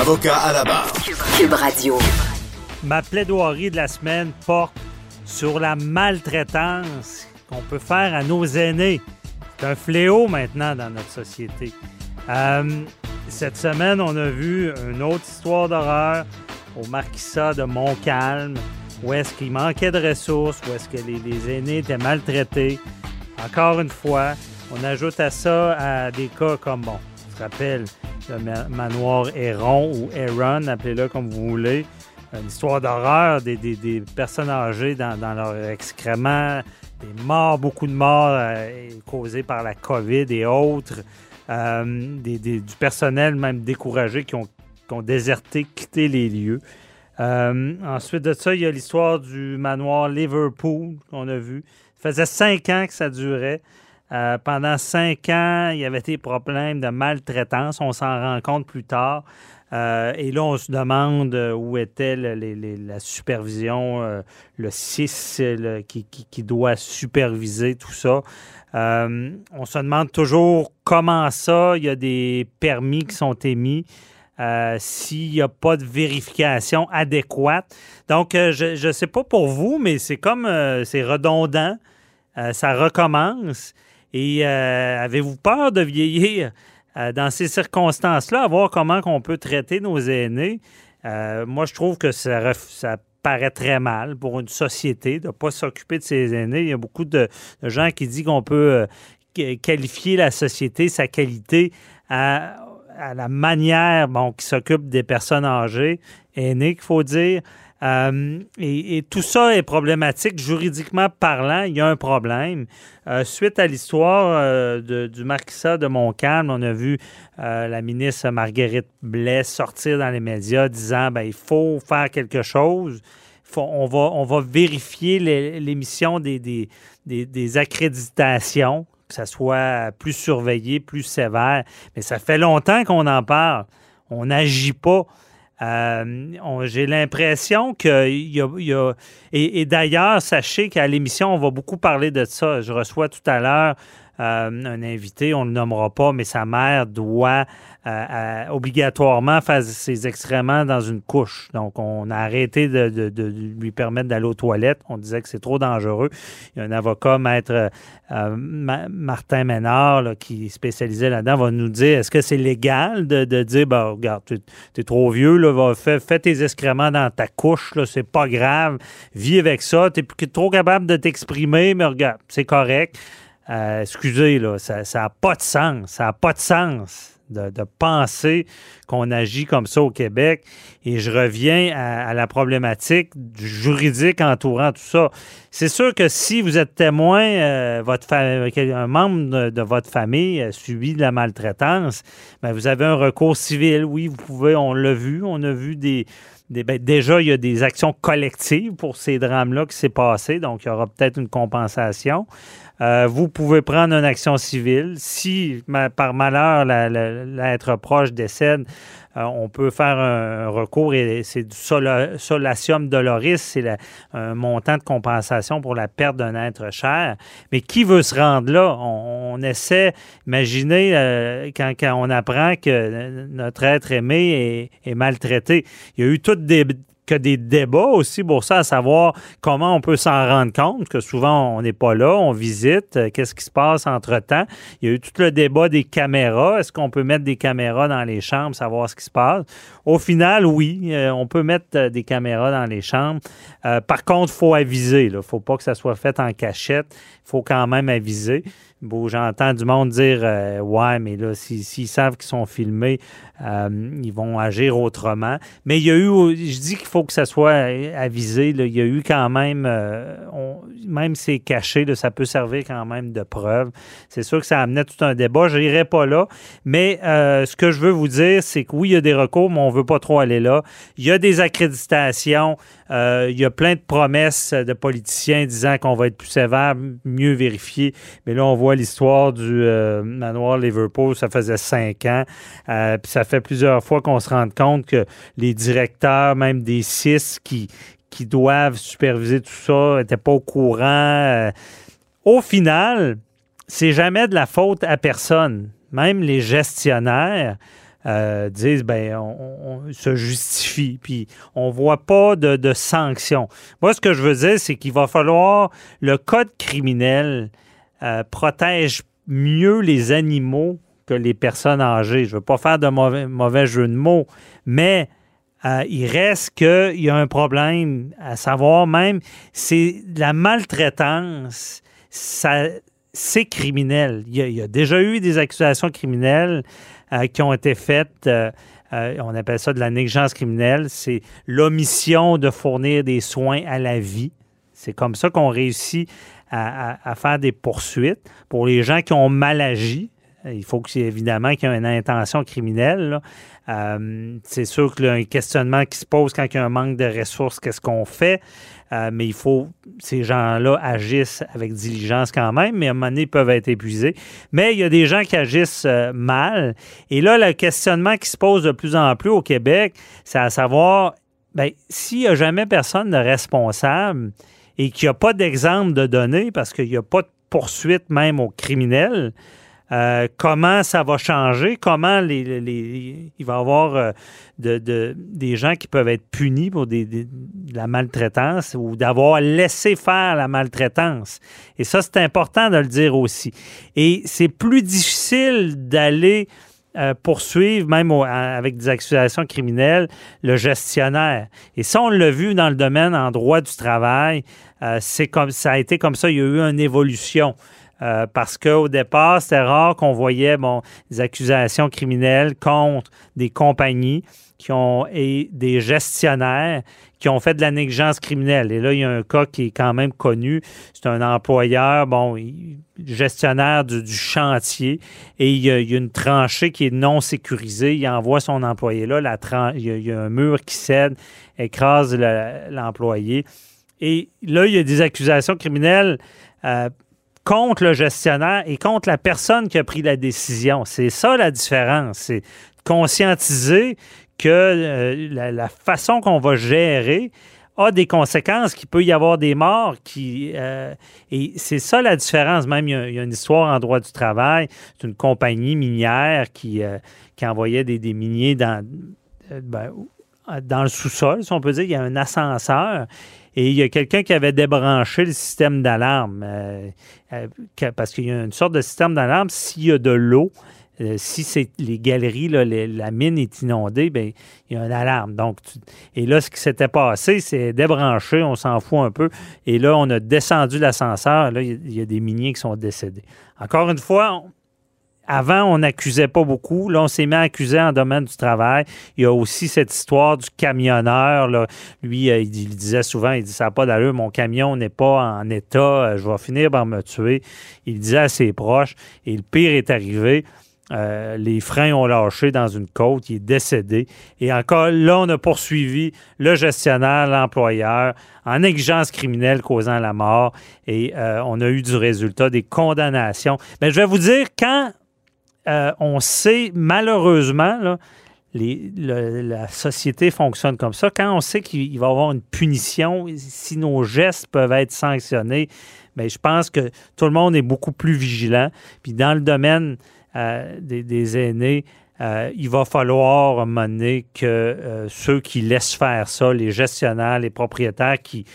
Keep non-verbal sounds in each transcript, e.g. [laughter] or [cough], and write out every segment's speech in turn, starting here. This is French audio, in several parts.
Avocat à la barre. Cube Radio. Ma plaidoirie de la semaine porte sur la maltraitance qu'on peut faire à nos aînés. C'est un fléau maintenant dans notre société. Euh, cette semaine, on a vu une autre histoire d'horreur au Marquisat de Montcalm, où est-ce qu'il manquait de ressources, où est-ce que les, les aînés étaient maltraités. Encore une fois, on ajoute à ça à des cas comme, bon, on se rappelle, le ma- manoir Héron ou Héron, appelez-le comme vous voulez. Une histoire d'horreur des, des- des personnes âgées dans, dans leur excréments, des morts, beaucoup de morts euh, causées par la COVID et autres, euh, des- du personnel même découragé qui ont, qui ont déserté, quitté les lieux. Euh, ensuite de ça, il y a l'histoire du manoir Liverpool qu'on a vu. Ça faisait cinq ans que ça durait. Euh, pendant cinq ans, il y avait des problèmes de maltraitance. On s'en rend compte plus tard. Euh, et là, on se demande euh, où était le- la supervision, le 6 qui, qui- doit superviser tout ça. On se demande toujours comment ça, il y a des permis qui sont émis. s'il n'y a pas de vérification adéquate. Donc, je ne sais pas pour vous, mais c'est comme, c'est redondant. Ça recommence. Et euh, avez-vous peur de vieillir euh, dans ces circonstances-là, à voir comment on peut traiter nos aînés? Euh, moi, je trouve que ça, paraît très mal pour une société de ne pas s'occuper de ses aînés. Il y a beaucoup de, gens qui disent qu'on peut qu- qualifier la société, sa qualité, à, à la manière bon, qui s'occupe des personnes âgées, aînées, qu'il faut dire. Euh, et, tout ça est problématique. Juridiquement parlant, il y a un problème. Euh, suite à l'histoire euh, du marquisat de Montcalm, on a vu la ministre Marguerite Blais sortir dans les médias disant ben, il faut faire quelque chose. On, va, vérifier l'émission des- des accréditations, que ça soit plus surveillé, plus sévère. Mais ça fait longtemps qu'on en parle. On n'agit pas. Euh, J'ai l'impression qu'il y a. et, d'ailleurs, sachez qu'à l'émission, on va beaucoup parler de ça. Je reçois tout à l'heure un invité, on ne le nommera pas, mais sa mère doit euh, euh, obligatoirement faire ses excréments dans une couche. Donc, on a arrêté de, lui permettre d'aller aux toilettes. On disait que c'est trop dangereux. Il y a un avocat, maître euh, Ma- Martin Ménard, qui est spécialisé là-dedans, va nous dire est-ce que c'est légal de, dire ben, regarde, tu es trop vieux, va, fais, tes excréments dans ta couche, c'est pas grave, vis avec ça, tu es trop capable de t'exprimer, mais regarde, c'est correct. Euh, excusez, là, ça n'a pas de sens. Ça n'a pas de sens de, penser qu'on agit comme ça au Québec. Et je reviens à, la problématique juridique entourant tout ça. C'est sûr que si vous êtes témoin, euh, votre un membre de, votre famille a subi de la maltraitance, ben, vous avez un recours civil. Oui, vous pouvez, on l'a vu, on a vu des, des- ben, déjà, il y a des actions collectives pour ces drames-là qui s'est passé, donc il y aura peut-être une compensation. Euh, vous pouvez prendre une action civile. Si, par malheur, l'être proche décède, euh, on peut faire un, recours et c'est du sola- solatium doloris, c'est un montant de compensation pour la perte d'un être cher. Mais qui veut se rendre là? On, essaie, imaginez euh, quand, on apprend que notre être aimé est maltraité. Il y a eu toutes des que des débats aussi pour ça, à savoir comment on peut s'en rendre compte, que souvent on n'est pas là, on visite, euh, qu'est-ce qui se passe entre-temps. Il y a eu tout le débat des caméras. Est-ce qu'on peut mettre des caméras dans les chambres, savoir ce qui se passe? Au final, oui, euh, on peut mettre euh, des caméras dans les chambres. Par contre, il faut aviser. Il ne faut pas que ça soit fait en cachette. Il faut quand même aviser. Bon, J'entends du monde dire Ouais, mais là, s'ils savent qu'ils sont filmés, ils vont agir autrement. Mais il y a eu, je dis qu'il faut que ça soit avisé, il y a eu quand même, euh, même si c'est caché, ça peut servir quand même de preuve. C'est sûr que ça amenait tout un débat. Je n'irai pas là. Mais ce que je veux vous dire, c'est que oui, il y a des recours, mais on ne veut pas trop aller là. Il y a des accréditations. Il y a plein de promesses de politiciens disant qu'on va être plus sévère, mieux vérifié. Mais là, on voit l'histoire du euh, manoir Liverpool, ça faisait cinq ans. Euh, puis ça fait plusieurs fois qu'on se rend compte que les directeurs, même des six qui, qui doivent superviser tout ça, n'étaient pas au courant. Euh, au final, c'est jamais de la faute à personne. Même les gestionnaires disent ben on, se justifie puis on voit pas de, sanctions. Moi ce que je veux dire c'est qu'il va falloir le code criminel euh, protège mieux les animaux que les personnes âgées. Je veux pas faire de mauvais, mauvais jeu de mots, mais euh, il reste qu'il y a un problème, à savoir même, c'est la maltraitance, c'est criminel. Il y, a, déjà eu des accusations criminelles euh, qui ont été faites. on appelle ça de la négligence criminelle. C'est l'omission de fournir des soins à la vie. C'est comme ça qu'on réussit à, faire des poursuites. Pour les gens qui ont mal agi, il faut que, évidemment qu'il y ait une intention criminelle. Euh, c'est sûr qu'il y a un questionnement qui se pose quand il y a un manque de ressources, qu'est-ce qu'on fait? Euh, mais il faut, ces gens-là agissent avec diligence quand même, mais à un moment donné, ils peuvent être épuisés. Mais il y a des gens qui agissent euh, mal. Et là, le questionnement qui se pose de plus en plus au Québec, c'est à savoir, ben, s'il n'y a jamais personne de responsable, et qu'il n'y a pas d'exemple de données parce qu'il n'y a pas de poursuite même aux criminels, euh, comment ça va changer, comment les, il va y avoir euh, de, des gens qui peuvent être punis pour de la maltraitance ou d'avoir laissé faire la maltraitance? Et ça, c'est important de le dire aussi. Et c'est plus difficile d'aller euh, poursuivre, même avec des accusations criminelles, le gestionnaire. Et ça, on l'a vu dans le domaine en droit du travail. C'est comme ça a été comme ça. Il y a eu une évolution. Euh, parce qu'au départ, c'était rare qu'on voyait bon, des accusations criminelles contre des compagnies qui ont et des gestionnaires qui ont fait de la négligence criminelle. Et là, il y a un cas qui est quand même connu. C'est un employeur, bon, gestionnaire du, chantier, et il y, a, une tranchée qui est non sécurisée. Il envoie son employé là, la il, y a, un mur qui cède, écrase l'employé. et là, il y a des accusations criminelles. Euh, contre le gestionnaire et contre la personne qui a pris la décision. C'est ça la différence. C'est conscientiser que euh, la, façon qu'on va gérer a des conséquences, qu'il peut y avoir des morts. Qui, euh, et c'est ça la différence. Même, il y, a, une histoire en droit du travail. C'est une compagnie minière qui, euh, qui envoyait des, des miniers dans, ben, dans le sous-sol, si on peut dire. Il y a un ascenseur. Et il y a quelqu'un qui avait débranché le système d'alarme. parce qu'il y a une sorte de système d'alarme s'il y a de l'eau euh, si c'est les galeries, la mine est inondée, ben, il y a une alarme. Donc, et là, ce qui s'était passé, c'est débranché, on s'en fout un peu. Et là, on a descendu l'ascenseur. Là, il y, a des miniers qui sont décédés. Encore une fois, avant, on n'accusait pas beaucoup. Là, on s'est mis à accuser en domaine du travail. Il y a aussi cette histoire du camionneur. Lui, euh, il, disait souvent, il dit, ça n'a pas d'allure, mon camion n'est pas en état, euh, je vais finir par me tuer. Il disait à ses proches. Et le pire est arrivé. Euh, les freins ont lâché dans une côte, il est décédé. Et encore là, on a poursuivi le gestionnaire, l'employeur, en exigence criminelle causant la mort. Et on a eu du résultat des condamnations. Mais je vais vous dire, quand euh, on sait, malheureusement, la société fonctionne comme ça, quand on sait qu'il va y avoir une punition, si nos gestes peuvent être sanctionnés, mais ben, je pense que tout le monde est beaucoup plus vigilant. Puis dans le domaine euh, des, aînés, euh, il va falloir mener que ceux qui laissent faire ça, les gestionnaires, les propriétaires qui,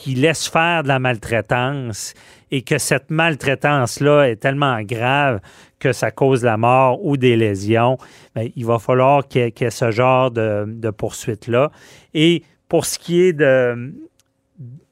qui laissent faire de la maltraitance et que cette maltraitance-là est tellement grave que ça cause la mort ou des lésions, bien, il va falloir qu'il y, ait ce genre de, de poursuite-là. Et pour ce qui est de,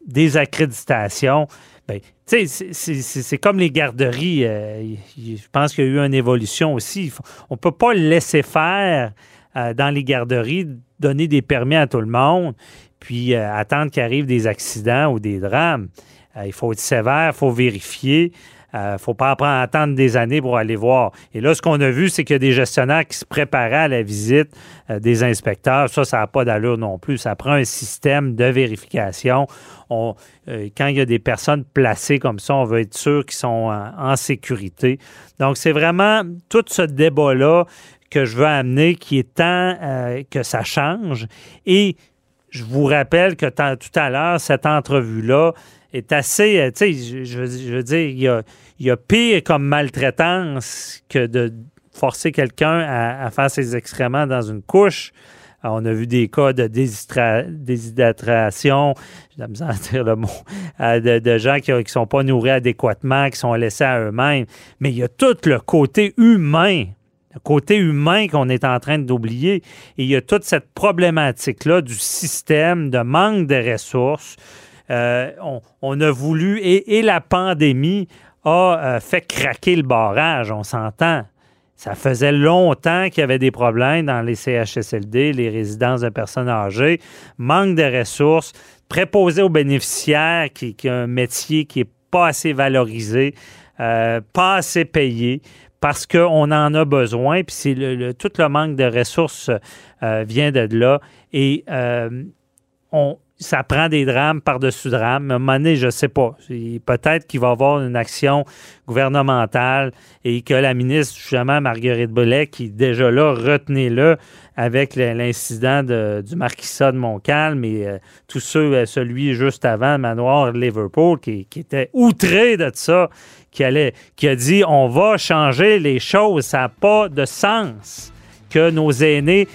des accréditations, Ben, c'est comme les garderies. euh, je pense qu'il y a eu une évolution aussi. On ne peut pas laisser faire euh, dans les garderies, donner des permis à tout le monde, puis euh, attendre qu'il arrive des accidents ou des drames. Euh, il faut être sévère, il faut vérifier. Il ne faut pas prendre- attendre des années pour aller voir. Et là, ce qu'on a vu, c'est qu'il y a des gestionnaires qui se préparaient à la visite euh, des inspecteurs. Ça, ça n'a pas d'allure non plus. Ça prend un système de vérification. On- euh, quand il y a des personnes placées comme ça, on veut être sûr qu'ils sont en, sécurité. Donc, c'est vraiment tout ce débat-là que je veux amener qui est temps euh, que ça change. Et je vous rappelle que tout à l'heure, cette entrevue-là est assez, euh, tu sais, je, veux- dire, il y a, pire comme maltraitance que de forcer quelqu'un à, faire ses excréments dans une couche. On a vu des cas de déshydratation, j'ai la misère à dire le mot, euh, de, de gens qui ne sont pas nourris adéquatement, qui sont laissés à eux-mêmes. Mais il y a tout le côté humain côté humain qu'on est en train d'oublier. Et il y a toute cette problématique-là du système, de manque de ressources. Euh, on, a voulu, et, et la pandémie a euh, fait craquer le barrage, on s'entend. Ça faisait longtemps qu'il y avait des problèmes dans les CHSLD, les résidences de personnes âgées, manque de ressources, préposé aux bénéficiaires, qui, qui a un métier qui n'est pas assez valorisé, euh, pas assez payé parce qu'on en a besoin, puis c'est le, le- tout le manque de ressources euh, vient de là. Et euh, on, ça prend des drames par-dessus drames. À un moment donné, je ne sais pas. Peut-être qu'il va y avoir une action gouvernementale et que la ministre, justement, Marguerite Bellet, qui est déjà là, retenez-le avec l'incident de- du marquisat de Montcalm et euh, tous ceux, euh, celui juste avant, manoir Liverpool, qui, qui était outré de ça, qui, allait, qui a dit on va changer les choses, ça n'a pas de sens que nos aînés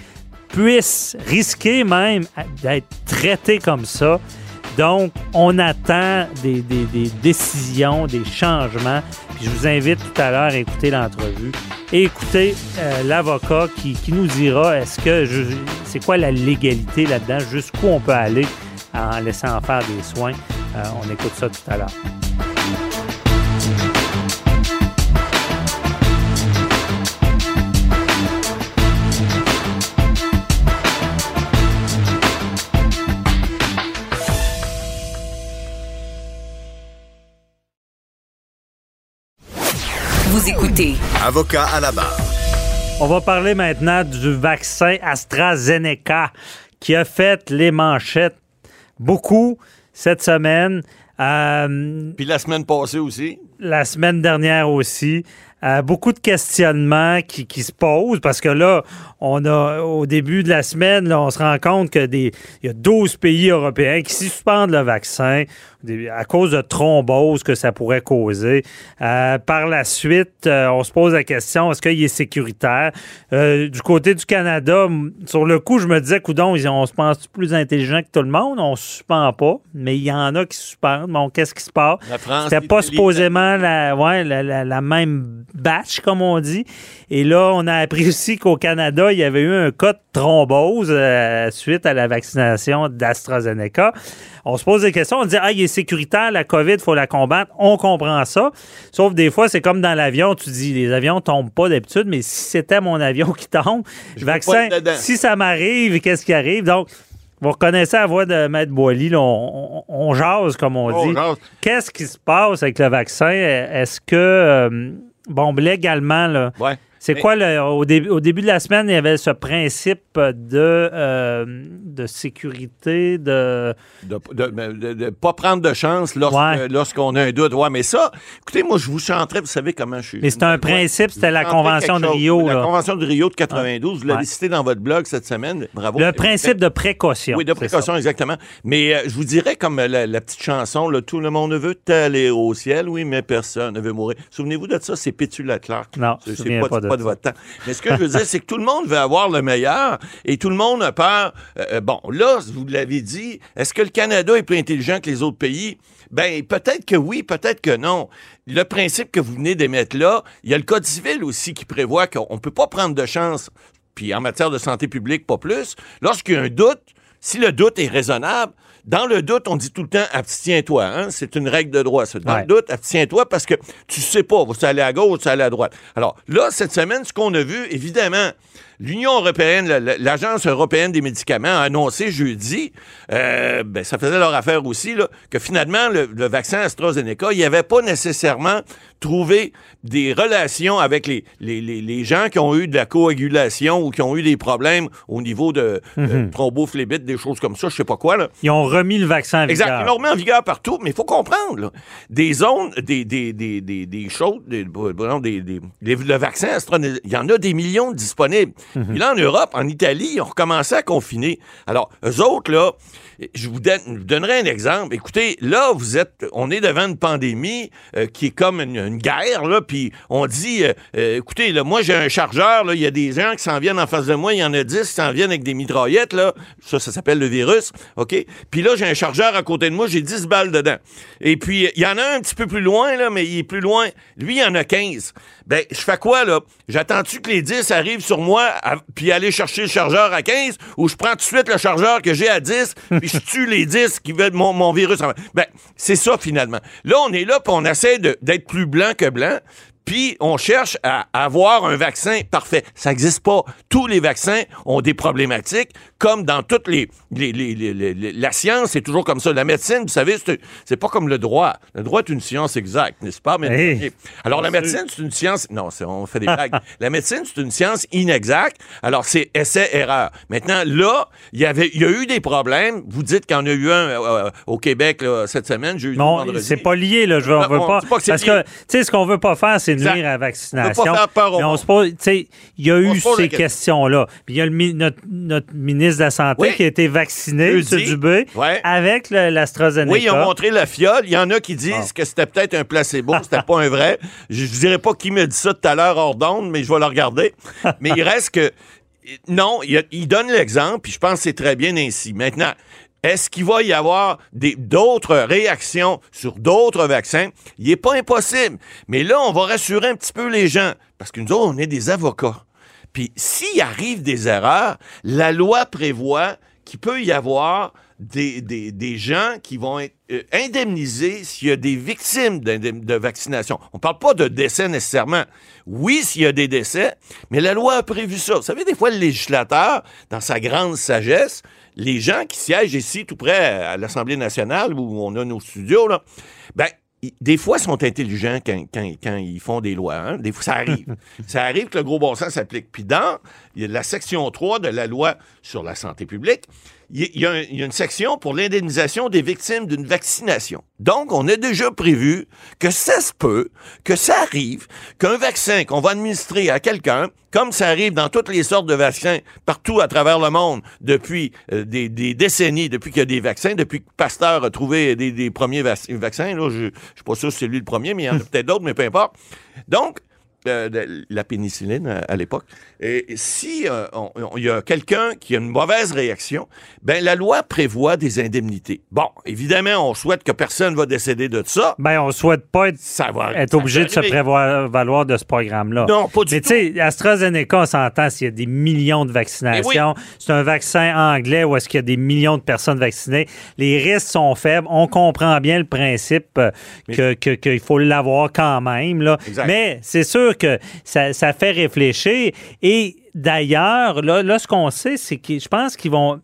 puissent risquer même d'être traités comme ça. Donc, on attend des, des- décisions, des changements. Puis je vous invite tout à l'heure à écouter l'entrevue et écouter euh, l'avocat qui, qui nous dira est-ce que c'est quoi la légalité là-dedans, jusqu'où on peut aller en laissant faire des soins? Euh, on écoute ça tout à l'heure. Vous écoutez Avocat à la barre. On va parler maintenant du vaccin AstraZeneca qui a fait les manchettes beaucoup cette semaine. Euh, Puis la semaine passée aussi. la semaine dernière aussi. Euh, beaucoup de questionnements qui, qui se posent parce que là, on a au début de la semaine, là, on se rend compte que des il y a 12 pays européens qui suspendent le vaccin des- à cause de thrombose que ça pourrait causer. Euh, par la suite, euh, on se pose la question est-ce qu'il est sécuritaire? Euh, Du côté du Canada, sur le coup, je me disais, coudon, on se pense plus intelligent que tout le monde, on suspend pas, mais il y en a qui suspendent. Bon, qu'est-ce qui se passe? La France, c'était pas supposément la, ouais, la, la- la même batch, comme on dit. Et là, on a appris aussi qu'au Canada, il y avait eu un cas de thrombose suite à la vaccination d'AstraZeneca. On se pose des questions, on dit Ah, il est sécuritaire, la COVID, il faut la combattre. On comprend ça. Sauf des fois, c'est comme dans l'avion, tu dis les avions tombent pas d'habitude, mais si c'était mon avion [laughs] qui tombe, pas vaccin, si ça m'arrive, qu'est-ce qui arrive? Donc, vous reconnaissez la voix de Maître Boily, là, on, on- on jase, comme on On dit. Qu'est-ce qui se passe avec le vaccin? Est-ce que, euh, bon, légalement, là, Ouais. C'est quoi, le, au, dé- au début de la semaine, il y avait ce principe de, euh, de sécurité, de... De ne pas prendre de chance lorsque- Ouais. lorsqu'on a un doute. Ouais, mais ça, écoutez, moi, je vous chanterai, vous savez comment je suis. Mais c'est un principe, c'était la Convention de. Rio. La. Convention de Rio de 92, vous l'avez Ouais. cité dans votre blog cette semaine. Bravo. Le principe de précaution. Oui, de précaution, exactement. Mais euh, je vous dirais, comme la, la petite chanson, là, tout le monde veut aller au ciel, oui, mais personne ne veut mourir. Souvenez-vous de ça, c'est Pétula Clark. Non, je c'est pas, de pas de votre temps. Mais ce que je veux dire, c'est que tout le monde veut avoir le meilleur et tout le monde a peur. Euh, euh, bon, là, vous l'avez dit, est-ce que le Canada est plus intelligent que les autres pays? Ben, peut-être que oui, peut-être que non. Le principe que vous venez d'émettre là, il y a le Code civil aussi qui prévoit qu'on ne peut pas prendre de chance, puis en matière de santé publique, pas plus. Lorsqu'il y a un doute, si le doute est raisonnable, Dans le doute, on dit tout le temps abstiens-toi. Hein? C'est une règle de droit. ça. Dans Ouais. le doute, abstiens-toi parce que tu sais pas, vous aller à gauche, vous aller à droite? Alors là, cette semaine, ce qu'on a vu, évidemment, l'Union européenne, la- la- l'Agence européenne des médicaments a annoncé jeudi, euh, ben, ça faisait leur affaire aussi, là, que finalement, le, le vaccin AstraZeneca, il n'y avait pas nécessairement trouvé des relations avec les, les, les, les gens qui ont eu de la coagulation ou qui ont eu des problèmes au niveau de thrombophlébite, des choses comme ça, je sais pas quoi. Là. Ils ont remis le vaccin en Exact. vigueur. Ils l'ont remis en vigueur partout, mais il faut comprendre, là, des zones, des, des, des, des, des choses, des, non, des, des- le vaccin il y en a des millions disponibles. Puis là, en Europe, en Italie, ils ont recommencé à confiner. Alors, eux autres, là, je vous, donnerai un exemple. Écoutez, là, vous êtes, on est devant une pandémie euh, qui est comme une, guerre, là, puis on dit, euh, euh, écoutez, là, moi, j'ai un chargeur, il y a des gens qui s'en viennent en face de moi, il y en a 10 qui s'en viennent avec des mitraillettes, là, ça, ça s'appelle le virus, OK? Puis là, j'ai un chargeur à côté de moi, j'ai 10 balles dedans. Et puis, il y en a un un petit peu plus loin, là, mais il est plus loin. Lui, il y en a 15. Ben, je fais quoi, là? J'attends-tu que les 10 arrivent sur moi, puis aller chercher le chargeur à 15, ou je prends tout de suite le chargeur que j'ai à 10, puis je tue les 10 qui veulent mon, mon virus? en- Ben, c'est ça, finalement. Là, on est là, puis on essaie d'être plus blanc que blanc, puis on cherche à avoir un vaccin parfait. Ça n'existe pas. Tous les vaccins ont des problématiques, comme dans toutes les... les- les- les- la science, c'est toujours comme ça. La médecine, vous savez, c'est pas comme le droit. Le droit est une science exacte, n'est-ce pas? Mais, Hey. alors, la médecine, c'est une science... Non, on fait des blagues. [laughs] la médecine, c'est une science inexacte. Alors, c'est essai-erreur. Maintenant, là, il y avait, il y a eu des problèmes. Vous dites qu'il y en a eu un euh, au Québec là, cette semaine, jeudi, Non, c'est pas lié, là. Je veux, on veut on pas. parce lié. que, tu sais, ce qu'on veut pas faire, c'est Nuire à la On vaccination. peur Mais on se pose, il y a On eu ces question. questions-là. Puis il y a le, notre, notre ministre de la Santé Oui. qui a été vacciné. M. Dubé, Ouais. avec l'AstraZeneca. Oui, ils ont montré la fiole. Il y en a qui disent que c'était peut-être un placebo, c'était pas un vrai. Je ne dirais pas qui me dit ça tout à l'heure hors d'onde, mais je vais le regarder. mais il reste que. Non, il donne l'exemple, puis je pense que c'est très bien ainsi. Maintenant, est-ce qu'il va y avoir d'autres réactions sur d'autres vaccins? Il n'est pas impossible. Mais là, on va rassurer un petit peu les gens, parce que nous autres, on est des avocats. Puis s'il arrive des erreurs, la loi prévoit qu'il peut y avoir des, gens qui vont être euh, indemnisés s'il y a des victimes de vaccination. On ne parle pas de décès nécessairement. Oui, s'il y a des décès, mais la loi a prévu ça. Vous savez, des fois, le législateur, dans sa grande sagesse, les gens qui siègent ici tout près à l'Assemblée nationale où on a nos studios, là, ben, des fois, ils sont intelligents quand, quand- quand ils font des lois. hein. Des fois, ça arrive. [laughs] ça arrive que le gros bon sens s'applique. Puis dans il y a la section 3 de la loi sur la santé publique, il y a- une section pour l'indemnisation des victimes d'une vaccination. Donc, on a déjà prévu que ça se peut, que ça arrive, qu'un vaccin qu'on va administrer à quelqu'un, comme ça arrive dans toutes les sortes de vaccins partout à travers le monde depuis euh, des, des décennies, depuis qu'il y a des vaccins, depuis que Pasteur a trouvé des, des premiers vac- vaccins. Là, je ne suis pas sûr si c'est lui le premier, mais il y en a peut-être d'autres, mais peu importe. Donc, euh, la pénicilline à, à l'époque. Et si euh, il y a quelqu'un qui a une mauvaise réaction, ben la loi prévoit des indemnités. Bon, évidemment, on souhaite que personne va décéder de ça. Ben, on souhaite pas être, Ça va être ça obligé de se prévoir valoir de ce programme-là. Non, pas du Mais tout. tu sais, AstraZeneca, on s'entend s'il y a des millions de vaccinations. C'est un vaccin anglais où est-ce qu'il y a des millions de personnes vaccinées. Les risques sont faibles. On comprend bien le principe euh, que- que- qu'il faut l'avoir quand même. Là. Exact. Mais c'est sûr que ça, ça fait réfléchir. Et d'ailleurs, là, là, ce qu'on sait, c'est que je pense qu'ils vont...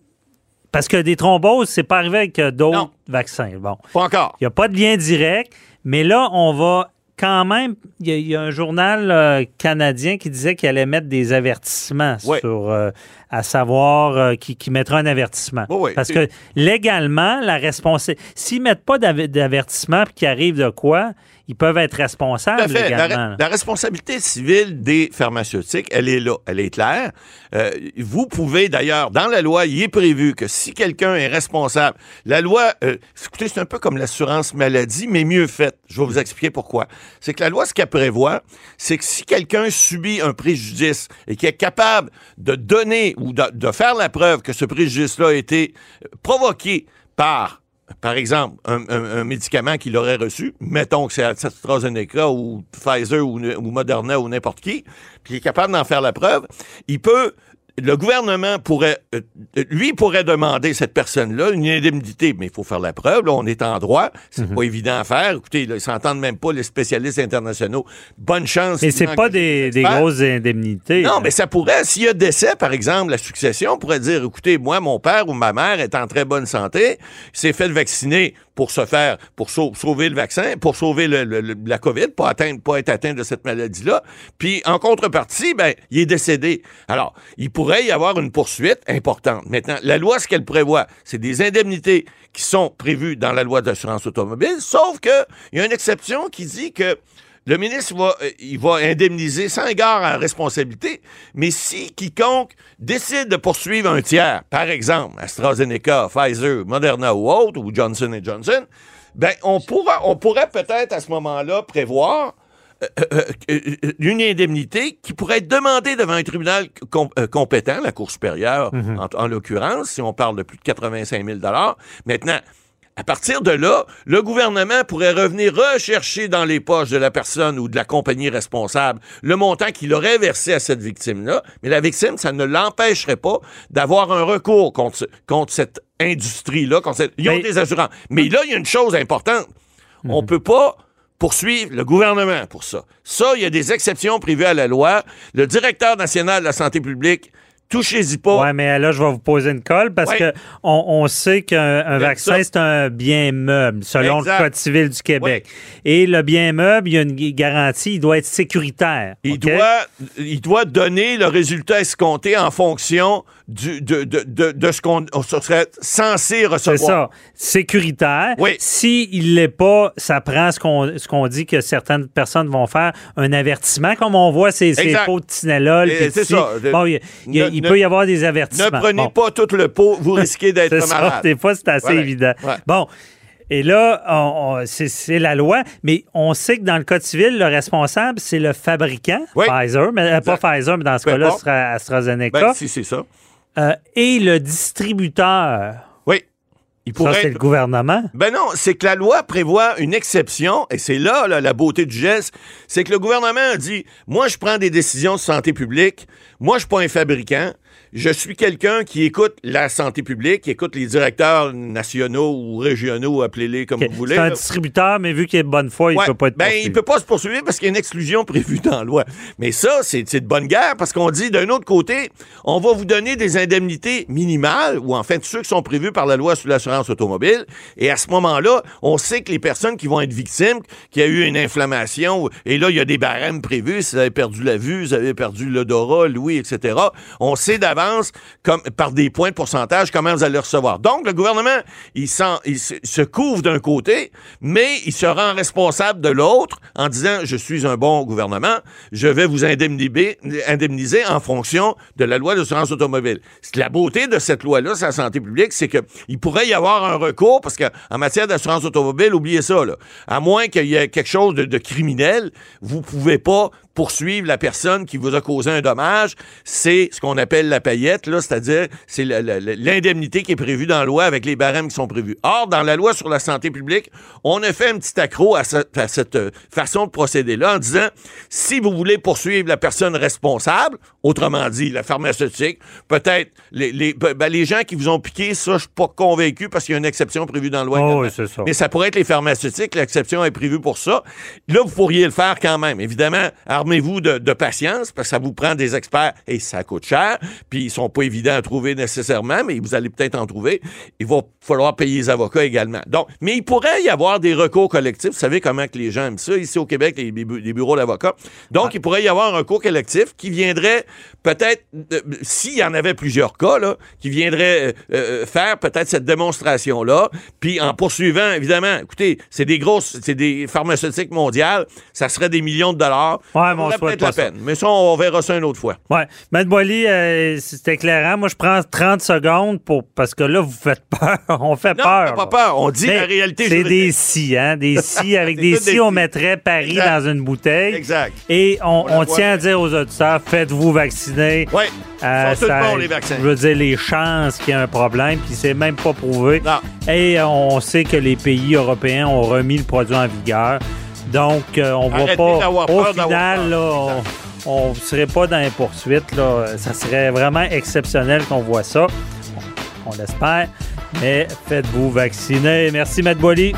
Parce que des thromboses, c'est pas arrivé avec euh, d'autres vaccins. Bon. Pas encore. Il n'y a pas de lien direct, mais là, on va quand même. Il y, a- il y a un journal euh, canadien qui disait qu'il allait mettre des avertissements sur. euh, à savoir, euh, qui, qui mettra un avertissement. Oui, oui. Parce que légalement, la responsabilité. S'ils ne mettent pas d'av- d'avertissement puis qu'il arrive de quoi, ils peuvent être Tout à responsables fait. La, légalement. la responsabilité civile des pharmaceutiques, elle est là, elle est claire. Euh, vous pouvez d'ailleurs, dans la loi, il est prévu que si quelqu'un est responsable, la loi, euh, écoutez, c'est un peu comme l'assurance maladie, mais mieux faite. Je vais vous expliquer pourquoi. C'est que la loi, ce qu'elle prévoit, c'est que si quelqu'un subit un préjudice et qui est capable de donner ou de, faire la preuve que ce préjudice-là a été euh, provoqué par par exemple, un médicament qu'il aurait reçu, mettons que c'est AstraZeneca ou Pfizer ou, ou Moderna ou n'importe qui, puis il est capable d'en faire la preuve, il peut le gouvernement pourrait, euh, lui pourrait demander cette personne-là une indemnité, mais il faut faire la preuve. Là, on est en droit, c'est Mhm. pas évident à faire. Écoutez, là, ils s'entendent même pas les spécialistes internationaux. Bonne chance. Mais c'est pas des, des grosses indemnités. Non, mais ça pourrait, s'il y a décès, par exemple, la succession pourrait dire, écoutez, moi, mon père ou ma mère est en très bonne santé, s'est fait vacciner pour se faire, pour sau- sauver le vaccin, pour sauver la COVID, pas atteindre, pas être atteint de cette maladie-là. Puis, en contrepartie, ben, il est décédé. Alors, il pourrait y avoir une poursuite importante. Maintenant, la loi, ce qu'elle prévoit, c'est des indemnités qui sont prévues dans la loi d'assurance automobile, sauf que il y a une exception qui dit que le ministre va, euh, il va indemniser sans égard à la responsabilité, mais si quiconque décide de poursuivre un tiers, par exemple AstraZeneca, Pfizer, Moderna ou autre, ou Johnson Johnson, ben on pourra, on pourrait peut-être à ce moment-là prévoir euh, euh, une indemnité qui pourrait être demandée devant un tribunal com- euh, compétent, la Cour supérieure en, en l'occurrence, si on parle de plus de 85 000 Maintenant, à partir de là, le gouvernement pourrait revenir rechercher dans les poches de la personne ou de la compagnie responsable le montant qu'il aurait versé à cette victime-là, mais la victime, ça ne l'empêcherait pas d'avoir un recours contre, ce- contre cette industrie-là. Contre cette- Ils ont Mais- des assurances. Mais là, il y a une chose importante. On peut pas poursuivre le gouvernement pour ça. Ça, il y a des exceptions prévues à la loi. Le directeur national de la santé publique, touchez-y pas. Ouais, mais là, je vais vous poser une colle parce Ouais. que on, on sait qu'un vaccin, c'est un bien meuble, selon Exact. le Code civil du Québec. Et le bien meuble, il y a une garantie, il doit être sécuritaire. Il, doit, il doit donner le résultat escompté en fonction du, de, de, de, de ce qu'on on serait censé C'est recevoir. ça, sécuritaire. Oui. S'il l'est pas, ça prend ce qu'on dit que certaines personnes vont faire, un avertissement, comme on voit ces, ces pots de Tinelol. C'est ça. Bon, il, Ne- il ne- peut y avoir des Ne avertissements. prenez Bon. pas tout le pot, vous [laughs] risquez d'être C'est ça, malade. des fois, c'est assez Voilà. évident. Ouais. Bon. Et là, c'est c'est la loi, mais on sait que dans le Code civil, le responsable, c'est le fabricant, Oui. Pfizer, mais euh, pas. Pfizer, mais dans ce cas-là, ce sera AstraZeneca, Ben, si c'est ça. Euh, et le distributeur. Oui. Il Ça, pourrait c'est être- le gouvernement? Ben non, c'est que la loi prévoit une exception, et c'est là, là, la beauté du geste, c'est que le gouvernement a dit, moi je prends des décisions de santé publique, moi je suis pas un fabricant, je suis quelqu'un qui écoute la santé publique, qui écoute les directeurs nationaux ou régionaux, appelez-les comme vous voulez. C'est un distributeur, mais vu qu'il est de bonne foi, il Ouais, peut pas être ben, poursuivi. il peut pas se poursuivre parce qu'il y a une exclusion prévue dans la loi. Mais ça, c'est de bonne guerre parce qu'on dit d'un autre côté, on va vous donner des indemnités minimales ou en fait ceux qui sont prévus par la loi sur l'assurance automobile. Et à ce moment-là, on sait que les personnes qui vont être victimes, qui a eu une inflammation, et là, il y a des barèmes prévus, si vous avez perdu la vue, vous avez perdu l'odorat, l'ouïe, etc. On sait d'avance, comme par des points de pourcentage, comment vous allez le recevoir. Donc, le gouvernement, il, se, couvre d'un côté, mais il se rend responsable de l'autre en disant, je suis un bon gouvernement, je vais vous indemniser, indemniser en fonction de la loi d'assurance automobile. La beauté de cette loi-là, la santé publique, c'est qu'il pourrait y avoir un recours, parce qu'en matière d'assurance automobile, oubliez ça, là. À moins qu'il y ait quelque chose de, de criminel, vous pouvez pas poursuivre la personne qui vous a causé un dommage, c'est ce qu'on appelle la paillette, là, c'est-à-dire c'est l'indemnité qui est prévue dans la loi avec les barèmes qui sont prévus. Or, dans la loi sur la santé publique, on a fait un petit accro à, cette- à cette euh, façon de procéder-là en disant, si vous voulez poursuivre la personne responsable, autrement dit, la pharmaceutique, peut-être les, les, ben, ben, les gens qui vous ont piqué, ça, je suis pas convaincu parce qu'il y a une exception prévue dans la loi. Oh, oui, ça. Mais ça pourrait être les pharmaceutiques, l'exception est prévue pour ça. Là, vous pourriez le faire quand même. Évidemment, armez-vous de, de patience, parce que ça vous prend des experts et ça coûte cher, puis ils sont pas évidents à trouver nécessairement, mais vous allez peut-être en trouver. Il va falloir payer les avocats également. Donc, mais il pourrait y avoir des recours collectifs. Vous savez comment que les gens aiment ça, ici au Québec, les, bu- les bureaux d'avocats. Donc, il pourrait y avoir un recours collectif qui viendrait peut-être, euh, s'il y en avait plusieurs cas, là, qui viendrait euh, euh, faire peut-être cette démonstration-là, puis en poursuivant, évidemment, écoutez, c'est des grosses, c'est des pharmaceutiques mondiales, ça serait des millions de dollars. Ouais, mais on souhaite la pas ça. peine. Mais ça, on verra ça une autre fois. Ouais. Matt Boily, euh, c'est éclairant. Moi, je prends 30 secondes pour parce que là, vous faites peur. [laughs] On fait Non, peur. t'as pas peur. On dit Mais la réalité C'est des si, hein? Des [laughs] si. Avec des si, on mettrait Paris Exact. dans une bouteille. Exact. Et on, on tient à dire aux auditeurs, faites-vous vacciner. Oui. Euh, ça- bons, les vaccins. Je veux dire, les chances qu'il y ait un problème, puis c'est même pas prouvé. Non. Et on sait que les pays européens ont remis le produit en vigueur. Donc, euh, on va Arrêtez pas. d'avoir Au final, peur. là, on, on ne serait pas dans les poursuites. Là. Ça serait vraiment exceptionnel qu'on voit ça. On, l'espère. Mais faites-vous vacciner. Merci, Matt Boily.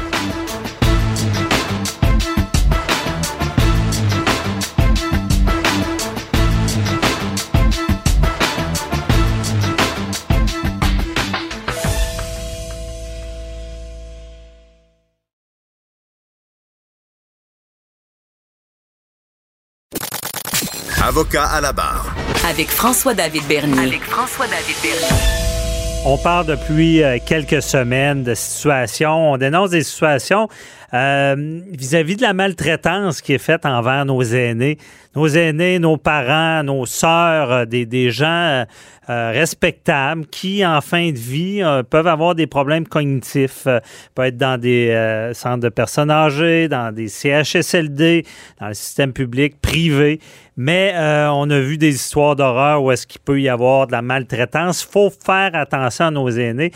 Avocat à la barre. Avec François-David Bernier. Avec François-David Bernier. On parle depuis euh, quelques semaines de situations, on dénonce des situations euh, vis-à-vis de la maltraitance qui est faite envers nos aînés, nos aînés, nos parents, nos sœurs, euh, des, des gens euh, respectables qui, en fin de vie, peuvent avoir des problèmes cognitifs, peuvent être dans des centres de personnes âgées, dans des CHSLD, dans le système public, privé. Mais on a vu des histoires d'horreur où est-ce qu'il peut y avoir de la maltraitance. Il faut faire attention à nos aînés.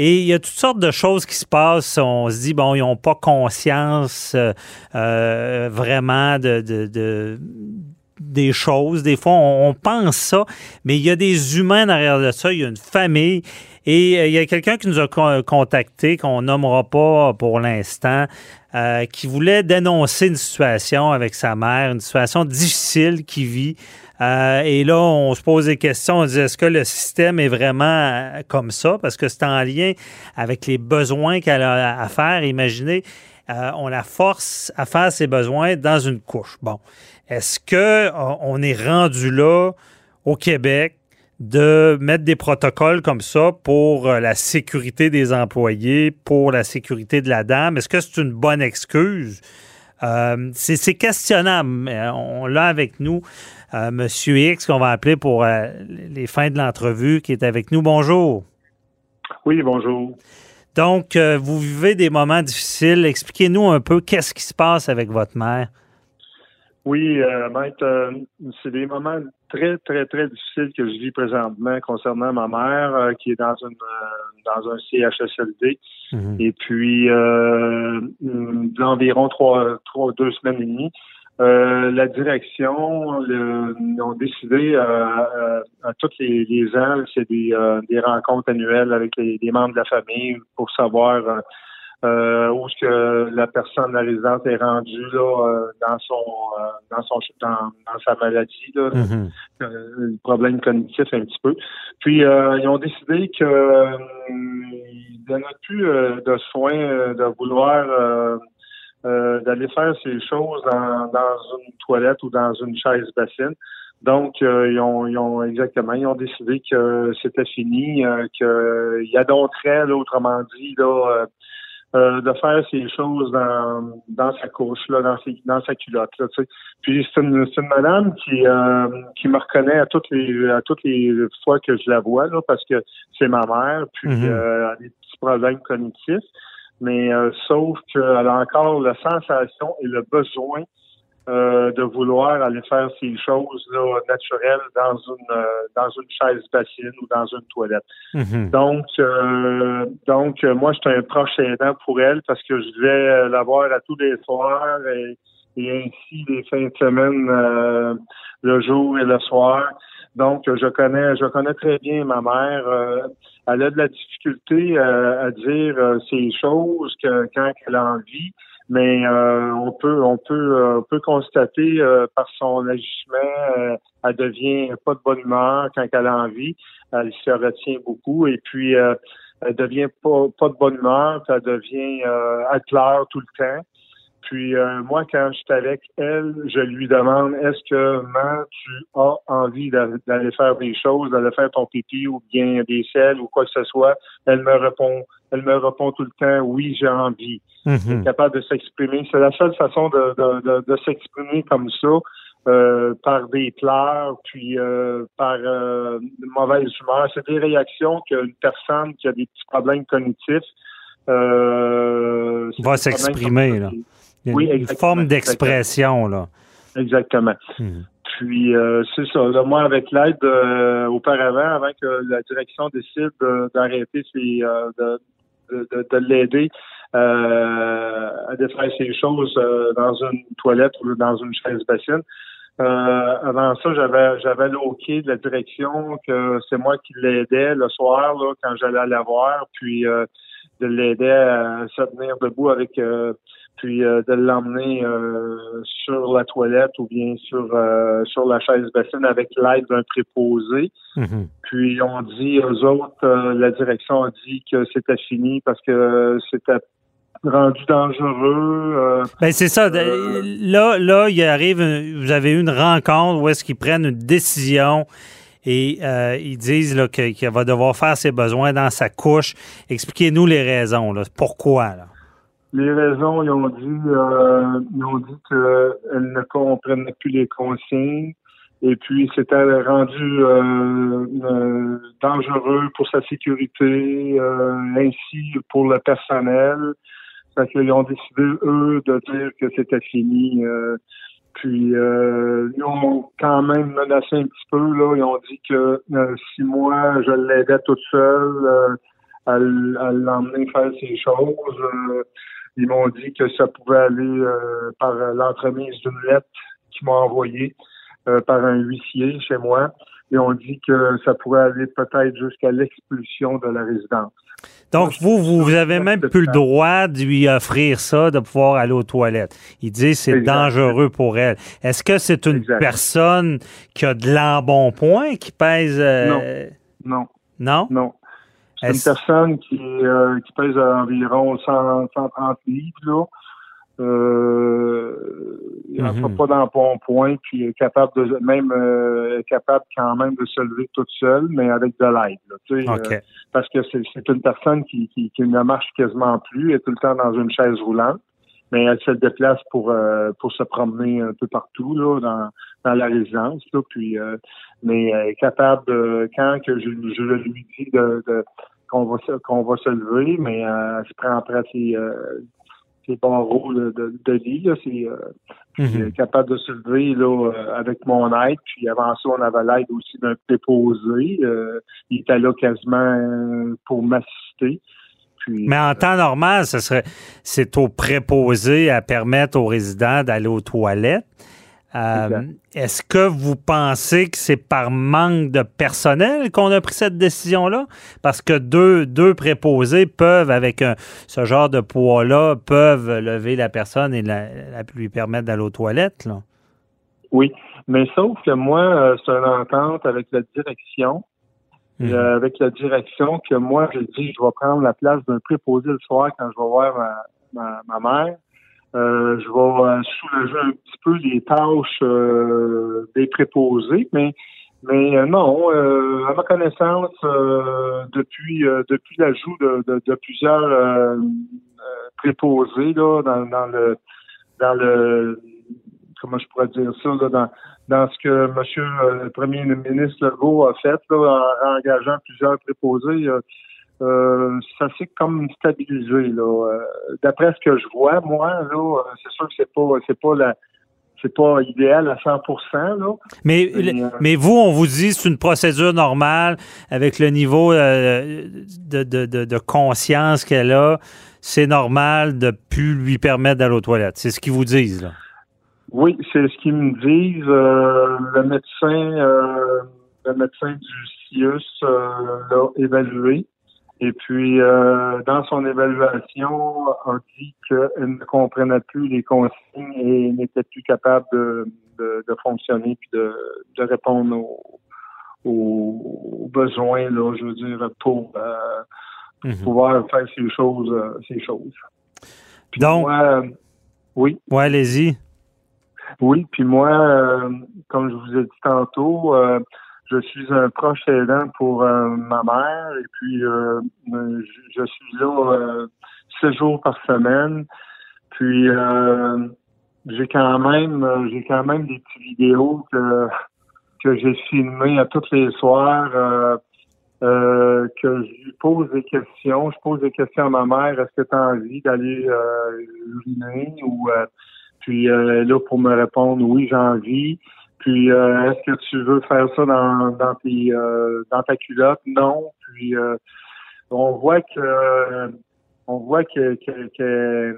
Et il y a toutes sortes de choses qui se passent. On se dit, bon, ils n'ont pas conscience euh, euh, vraiment de, des choses. Des fois, on, pense ça, mais il y a des humains derrière de ça. Il y a une famille. Et euh, il y a quelqu'un qui nous a contacté, qu'on nommera pas pour l'instant, qui voulait dénoncer une situation avec sa mère, une situation difficile qu'il vit. Euh, et là, on se pose des questions. On dit est-ce que le système est vraiment euh, comme ça? Parce que c'est en lien avec les besoins qu'elle a à faire. Imaginez, euh, on la force à faire ses besoins dans une couche. Bon. Est-ce qu'on est rendu là au Québec de mettre des protocoles comme ça pour la sécurité des employés, pour la sécurité de la dame? Est-ce que c'est une bonne excuse? c'est questionnable. On l'a avec nous. Monsieur X, qu'on va appeler pour euh, les fins de l'entrevue, qui est avec nous. Bonjour. Oui, bonjour. Donc, euh, vous vivez des moments difficiles. Expliquez-nous un peu qu'est-ce qui se passe avec votre mère. Oui, euh, maître, c'est des moments très, très, très difficiles que je vis présentement concernant ma mère qui est dans une dans un CHSLD. Mhm. Et puis d'environ trois, trois, deux semaines et demie, euh, la direction le, ont décidé euh, euh, à tous les, les ans, c'est des, des rencontres annuelles avec les, membres de la famille pour savoir où est-ce que la personne, la résidente est rendue là dans son dans son dans, sa maladie, là, mm-hmm. le problème cognitif un petit peu. Puis ils ont décidé que ils donnaient plus de soins de vouloir euh, d'aller faire ces choses dans, dans une toilette ou dans une chaise bassine. Donc, euh, ils, ont, ils ont exactement, ils ont décidé que c'était fini, euh, qu'il adopterait, là, autrement dit, là, euh, de faire ces choses dans, dans sa couche, là, dans, ses, dans sa culotte. Là, tu sais. Puis c'est une, une madame qui, qui me reconnaît à toutes les à toutes les fois que je la vois, là, parce que c'est ma mère, puis mm-hmm. elle a des petits problèmes cognitifs mais euh, sauf qu'elle a encore la sensation et le besoin euh, de vouloir aller faire ces choses là, naturelles dans une euh, dans une chaise bassine ou dans une toilette. Mm-hmm. Donc donc moi j'étais un proche aidant pour elle parce que je devais la voir à tous les soirs et, et ainsi les fins de semaine le jour et le soir. Donc, je connais, je connais très bien ma mère. Euh, elle a de la difficulté euh, à dire euh, ces choses que, quand elle a envie, mais on peut, on peut, on peut constater par son agissement, elle devient pas de bonne humeur quand elle a envie. Elle se retient beaucoup et puis elle devient pas, pas de bonne humeur, elle devient, elle pleure tout le temps. Puis euh, moi, quand je suis avec elle, je lui demande est-ce que maman, tu as envie d'aller faire des choses, d'aller faire ton pipi ou bien des selles ou quoi que ce soit? Elle me répond, elle me répond tout le temps oui, j'ai envie. Elle est mhm. capable de s'exprimer. C'est la seule façon de, de, de, s'exprimer comme ça. Euh, par des pleurs, puis euh, par euh, mauvaise humeur. C'est des réactions qu'une personne qui a des petits problèmes cognitifs va s'exprimer. Là oui, une forme d'expression, là. Exactement. Hmm. Puis, euh, c'est ça. moi, avec l'aide, euh, auparavant, avant que la direction décide d'arrêter, euh, de, de, de, l'aider à faire ces choses dans une toilette ou dans une chaise bassine, avant ça, j'avais j'avais l'OK de la direction que c'est moi qui l'aidais le soir là, quand j'allais la voir, puis de l'aider à se tenir debout avec puis de l'emmener sur la toilette ou bien sur sur la chaise bassine avec l'aide d'un préposé. Mhm. Puis on dit aux autres, la direction a dit que c'était fini parce que c'était rendu dangereux. Euh, ben c'est ça. euh, là, là, il arrive, vous avez eu une rencontre où est-ce qu'ils prennent une décision et euh, ils disent qu'il va devoir faire ses besoins dans sa couche. Expliquez-nous les raisons. Là. Pourquoi? Là? Les raisons, ils ont dit, euh, ils ont dit qu'elle ne comprenait plus les consignes. Et puis, c'était rendu euh, euh, dangereux pour sa sécurité, euh, ainsi pour le personnel. Fait qu'ils ont décidé, eux, de dire que c'était fini. puis, ils ont quand même menacé un petit peu. Là. Ils ont dit que si moi, je l'aidais toute seule à, à l'emmener faire ses choses, ils m'ont dit que ça pouvait aller euh, par l'entremise d'une lettre qu'ils m'ont envoyée euh, par un huissier chez moi. Ils ont dit que ça pourrait aller peut-être jusqu'à l'expulsion de la résidence. Donc, vous, vous, avez même plus le droit de lui offrir ça, de pouvoir aller aux toilettes. Il dit c'est dangereux pour elle. Est-ce que c'est une personne qui a de l'embonpoint qui pèse... euh, Non, non? non. C'est une personne qui, euh, qui pèse environ 100, 130 livres, là. Euh, il Mhm. n'a pas d'embonpoint, puis est capable de même euh, est capable quand même de se lever toute seule, mais avec de l'aide. là, tu sais, OK. euh, parce que c'est c'est une personne qui, qui, qui ne marche quasiment plus, elle est tout le temps dans une chaise roulante, mais elle se déplace pour euh, pour se promener un peu partout là dans, dans la résidence. Là, puis euh, mais elle est capable de quand que je, je lui dis de, de- qu'on va se qu'on va se lever, mais euh, elle se prend après ses, euh, barreaux de, de, de lit. Là, c'est, euh, Mhm. capable de se lever là, euh, avec mon aide. Puis avant ça, on avait l'aide aussi d'un préposé. Euh, il était là quasiment pour m'assister. Mais en temps normal, ce serait, c'est au préposé à permettre aux résidents d'aller aux toilettes. Euh. Est-ce que vous pensez que c'est par manque de personnel qu'on a pris cette décision-là? Parce que deux, deux préposés peuvent, avec un- ce genre de poids-là, peuvent lever la personne et la, la- lui permettre d'aller aux toilettes. Là. Oui, mais sauf que moi, euh, c'est une entente avec la direction. Mhm. Euh, avec la direction que moi, je dis, je vais prendre la place d'un préposé le soir quand je vais voir ma, ma, ma mère. Euh, je vais euh, soulager un petit peu les tâches euh, des préposés, mais mais euh, non, euh, à ma connaissance, euh, depuis depuis l'ajout de, de, de plusieurs préposés là dans, dans le dans le comment je pourrais dire ça là, dans dans ce que Monsieur le Premier ministre Legault a fait là, en engageant plusieurs préposés, euh, ça s'est comme stabilisé là. Euh, D'après ce que je vois, moi là, euh, c'est sûr que c'est pas c'est pas la c'est pas idéal à 100%, là. Mais, Mais, euh, mais vous, on vous dit c'est une procédure normale avec le niveau euh, de, de, de, de conscience qu'elle a. C'est normal de plus lui permettre d'aller aux toilettes. C'est ce qu'ils vous disent. Là. Oui, c'est ce qu'ils me disent. Euh, le médecin, le médecin du CIUS l'a évalué. Et puis, euh, dans son évaluation, a dit qu'elle ne comprenait plus les consignes et n'était plus capable de, de, de fonctionner puis de, de répondre aux, aux, aux besoins, là, je veux dire, pour euh, Mhm. pouvoir faire ces choses, euh, ces choses. Puis Donc- moi, euh, oui. Ouais, allez-y. Oui, puis moi, euh, comme je vous ai dit tantôt, euh, je suis un proche aidant pour euh, ma mère et puis euh, je, je suis là euh, sept jours par semaine. Puis euh, j'ai quand même euh, j'ai quand même des petites vidéos que que j'ai filmées à tous les soirs. euh, euh, que je lui pose des questions. Je pose des questions à ma mère. Est-ce que tu as envie d'aller euh, uriner ou euh, puis euh, là pour me répondre oui j'ai envie. Puis euh, est-ce que tu veux faire ça dans dans tes euh, dans ta culotte? Non. Puis euh, on voit que on voit que que- que-